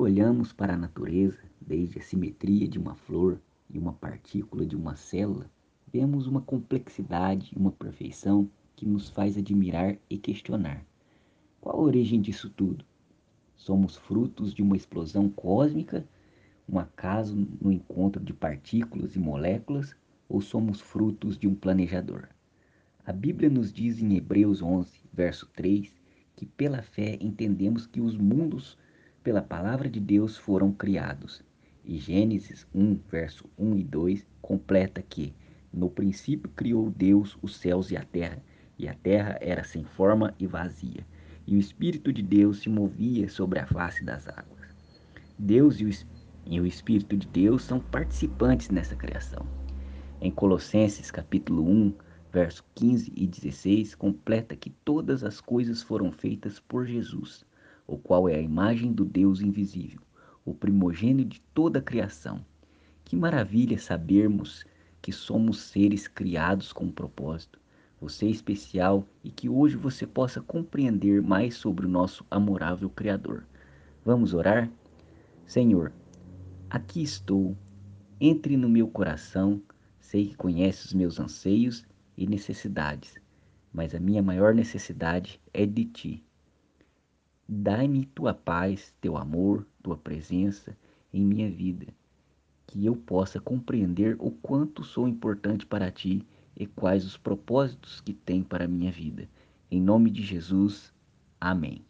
olhamos para a natureza, desde a simetria de uma flor e uma partícula de uma célula, vemos uma complexidade, uma perfeição que nos faz admirar e questionar. Qual a origem disso tudo? Somos frutos de uma explosão cósmica, um acaso no encontro de partículas e moléculas, ou somos frutos de um planejador? A Bíblia nos diz em Hebreus 11, verso 3, que pela fé entendemos que os mundos, pela palavra de Deus, foram criados. E Gênesis 1, verso 1 e 2 completa que no princípio criou Deus os céus e a terra, e a terra era sem forma e vazia, e o Espírito de Deus se movia sobre a face das águas. Deus e o, Espírito de Deus são participantes nessa criação. Em Colossenses capítulo 1, verso 15 e 16, completa que todas as coisas foram feitas por Jesus, o qual é a imagem do Deus invisível, o primogênito de toda a criação. Que maravilha sabermos que somos seres criados com um propósito. Você é especial e que hoje você possa compreender mais sobre o nosso amorável Criador. Vamos orar? Senhor, aqui estou. Entre no meu coração. Sei que conhece os meus anseios e necessidades, mas a minha maior necessidade é de ti. Dai-me tua paz, teu amor, tua presença em minha vida, que eu possa compreender o quanto sou importante para ti e quais os propósitos que tem para minha vida. Em nome de Jesus, amém.